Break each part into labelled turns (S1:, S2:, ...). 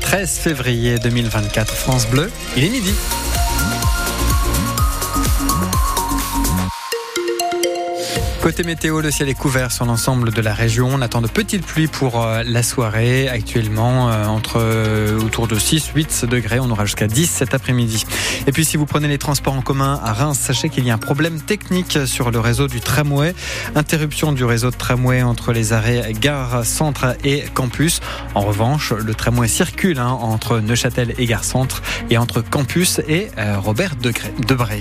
S1: 13 février 2024, France Bleu, il est midi. Côté météo, le ciel est couvert sur l'ensemble de la région. On attend de petites pluies pour euh, la soirée. Actuellement, euh, entre euh, autour de 6-8 degrés. On aura jusqu'à 10 cet après-midi. Et puis, si vous prenez les transports en commun à Reims, sachez qu'il y a un problème technique sur le réseau du tramway. Interruption du réseau de tramway entre les arrêts Gare Centre et Campus. En revanche, le tramway circule hein, entre Neuchâtel et Gare Centre et entre Campus et Robert Debré.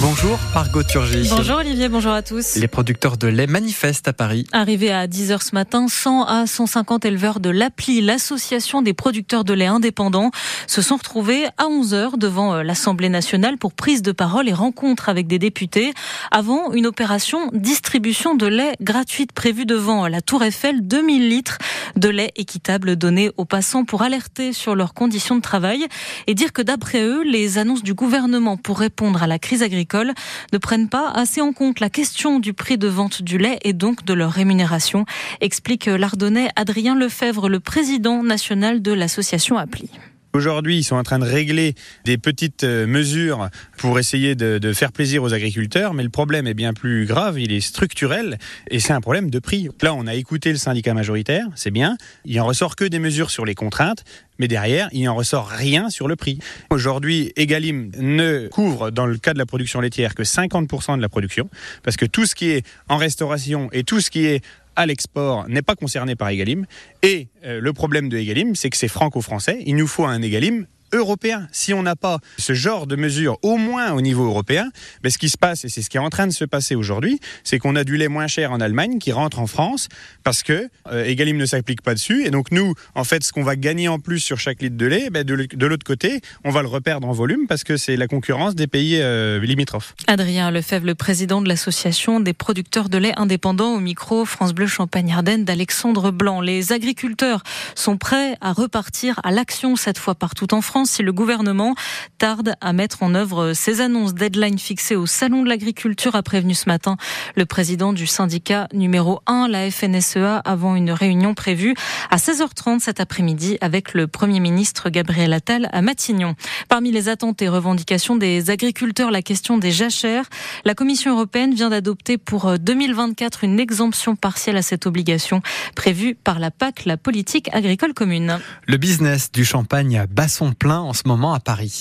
S1: Bonjour, Margot Turgy.
S2: Bonjour Olivier, bonjour à tous.
S1: Producteurs de lait manifestent à Paris.
S2: Arrivé à 10h ce matin, 100 à 150 éleveurs de l'APLI, l'association des producteurs de lait indépendants, se sont retrouvés à 11h devant euh, l'Assemblée nationale pour prise de parole et rencontre avec des députés avant une opération distribution de lait gratuite prévue devant la Tour Eiffel, 2000 litres de lait équitable donné aux passants pour alerter sur leurs conditions de travail et dire que d'après eux, les annonces du gouvernement pour répondre à la crise agricole ne prennent pas assez en compte la question du prix de vente du lait et donc de leur rémunération, explique l'Ardonnais Adrien Lefebvre, le président national de l'association Appli.
S3: Aujourd'hui, ils sont en train de régler des petites euh, mesures pour essayer de, faire plaisir aux agriculteurs, mais le problème est bien plus grave, il est structurel, et c'est un problème de prix. Là, on a écouté le syndicat majoritaire, c'est bien, il en ressort que des mesures sur les contraintes, mais derrière, il en ressort rien sur le prix. Aujourd'hui, Egalim ne couvre, dans le cas de la production laitière, que 50% de la production, parce que tout ce qui est en restauration et tout ce qui est à l'export n'est pas concerné par Egalim. Et euh, le problème de Egalim, c'est que c'est franco-français. Il nous faut un Egalim européen. Si on n'a pas ce genre de mesures, au moins au niveau européen, mais ce qui se passe, et c'est ce qui est en train de se passer aujourd'hui, c'est qu'on a du lait moins cher en Allemagne qui rentre en France parce que euh, Egalim ne s'applique pas dessus. Et donc nous, en fait, ce qu'on va gagner en plus sur chaque litre de lait, ben, de, l'autre côté, on va le reperdre en volume parce que c'est la concurrence des pays euh, limitrophes.
S2: Adrien Lefebvre, le président de l'association des producteurs de lait indépendants au micro France Bleu Champagne-Ardenne d'Alexandre Blanc. Les agriculteurs sont prêts à repartir à l'action cette fois partout en France si le gouvernement tarde à mettre en œuvre ses annonces. Deadline fixées au Salon de l'Agriculture a prévenu ce matin le président du syndicat numéro 1, la FNSEA, avant une réunion prévue à 16h30 cet après-midi avec le Premier ministre Gabriel Attal à Matignon. Parmi les attentes et revendications des agriculteurs, la question des jachères. La Commission européenne vient d'adopter pour 2024 une exemption partielle à cette obligation prévue par la PAC, la politique agricole commune.
S1: Le business du champagne bat son plein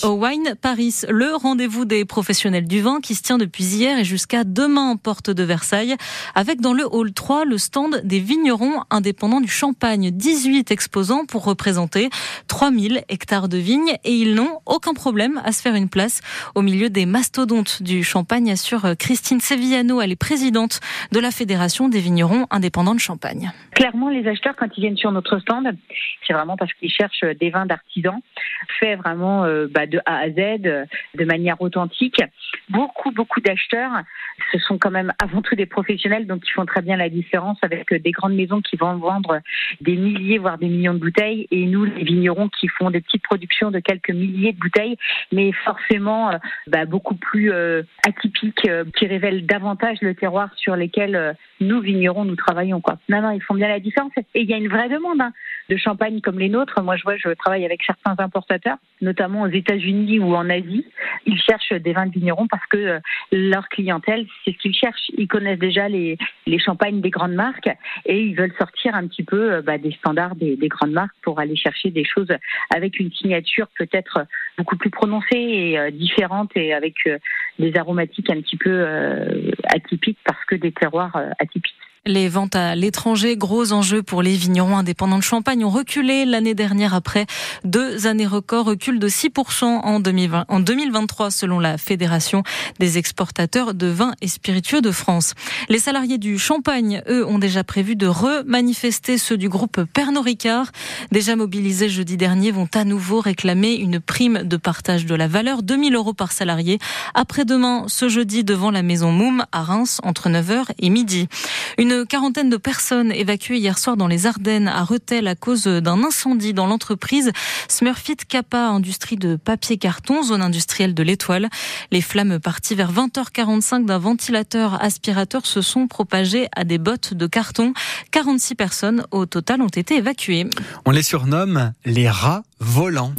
S2: Au Wine Paris, le rendez-vous des professionnels du vin qui se tient depuis hier et jusqu'à demain en porte de Versailles, avec dans le hall 3 le stand des vignerons indépendants du Champagne. 18 exposants pour représenter 3000 hectares de vignes et ils n'ont aucun problème à se faire une place au milieu des mastodontes du Champagne, assure Christine Sevillano. Elle est présidente de la Fédération des vignerons indépendants de Champagne.
S4: Clairement, les acheteurs, quand ils viennent sur notre stand, c'est vraiment parce qu'ils cherchent des vins d'artisans fait vraiment euh, bah, de A à Z, de manière authentique. Beaucoup, beaucoup d'acheteurs, ce sont quand même avant tout des professionnels, donc ils font très bien la différence avec des grandes maisons qui vont vendre des milliers, voire des millions de bouteilles, et nous, les vignerons qui font des petites productions de quelques milliers de bouteilles, mais forcément euh, bah, beaucoup plus euh, atypiques, qui révèlent davantage le terroir sur lesquels nous, vignerons, nous travaillons. Quoi. Non, non, ils font bien la différence. Et il y a une vraie demande hein, de champagne comme les nôtres. Moi, je vois, je travaille avec certains importateurs, notamment aux États-Unis ou en Asie. Ils cherchent des vins de vignerons parce que euh, leur clientèle, c'est ce qu'ils cherchent. Ils connaissent déjà les, les champagnes des grandes marques et ils veulent sortir un petit peu euh, bah, des standards des, des, grandes marques pour aller chercher des choses avec une signature peut-être beaucoup plus prononcée et euh, différente et avec des aromatiques un petit peu atypiques parce que des terroirs atypiques.
S2: Les ventes à l'étranger, gros enjeu pour les vignerons indépendants de Champagne, ont reculé l'année dernière après deux années records, recul de 6% en, 2020, en 2023 selon la Fédération des exportateurs de vins et spiritueux de France. Les salariés du Champagne, eux, ont déjà prévu de remanifester ceux du groupe Pernod Ricard. Déjà mobilisés jeudi dernier, vont à nouveau réclamer une prime de partage de la valeur, 2000 euros par salarié, après-demain, ce jeudi, devant la maison Moum à Reims, entre 9h et midi. Quarantaine de personnes évacuées hier soir dans les Ardennes à Rethel à cause d'un incendie dans l'entreprise Smurfit Kappa, industrie de papier carton, zone industrielle de l'Étoile. Les flammes parties vers 20h45 d'un ventilateur aspirateur se sont propagées à des bottes de carton. 46 personnes au total ont été évacuées.
S1: On les surnomme les rats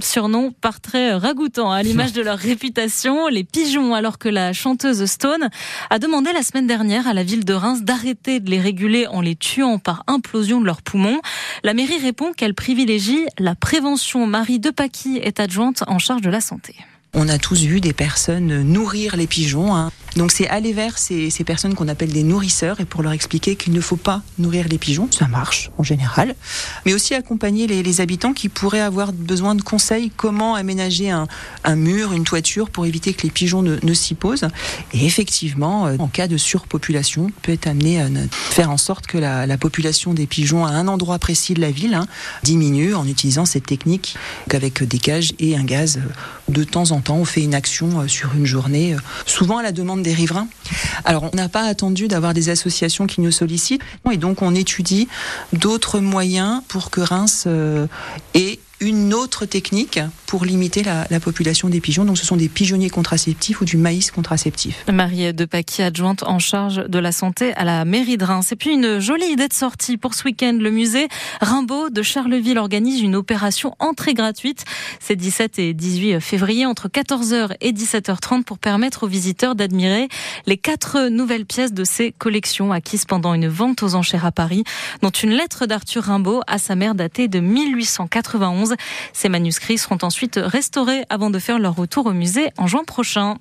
S2: Surnom par très ragoûtant à l'image de leur réputation, les pigeons, alors que la chanteuse Stone a demandé la semaine dernière à la ville de Reims d'arrêter de les réguler en les tuant par implosion de leurs poumons. La mairie répond qu'elle privilégie la prévention. Marie Depaky est adjointe en charge de la santé.
S5: On a tous vu des personnes nourrir les pigeons. Hein. Donc c'est aller vers ces, personnes qu'on appelle des nourrisseurs et pour leur expliquer qu'il ne faut pas nourrir les pigeons, ça marche en général, mais aussi accompagner les, habitants qui pourraient avoir besoin de conseils comment aménager un, mur, une toiture pour éviter que les pigeons ne, s'y posent. Et effectivement, euh, en cas de surpopulation, peut être amené à faire en sorte que la, la, population des pigeons à un endroit précis de la ville hein, diminue en utilisant cette technique avec des cages et un gaz de temps en temps. On fait une action euh, sur une journée, euh, souvent à la demande des riverains. Alors, on n'a pas attendu d'avoir des associations qui nous sollicitent, et donc on étudie d'autres moyens pour que Reims euh, ait une autre technique pour limiter la, la, population des pigeons. Donc ce sont des pigeonniers contraceptifs ou du maïs contraceptif.
S2: Marie de Paquet, adjointe en charge de la santé à la mairie de Reims. Et puis une jolie idée de sortie pour ce week-end. Le musée Rimbaud de Charleville organise une opération entrée gratuite. C'est 17 et 18 février entre 14h et 17h30 pour permettre aux visiteurs d'admirer les quatre nouvelles pièces de ses collections acquises pendant une vente aux enchères à Paris, dont une lettre d'Arthur Rimbaud à sa mère datée de 1891. Ces manuscrits seront ensuite restaurés avant de faire leur retour au musée en juin prochain.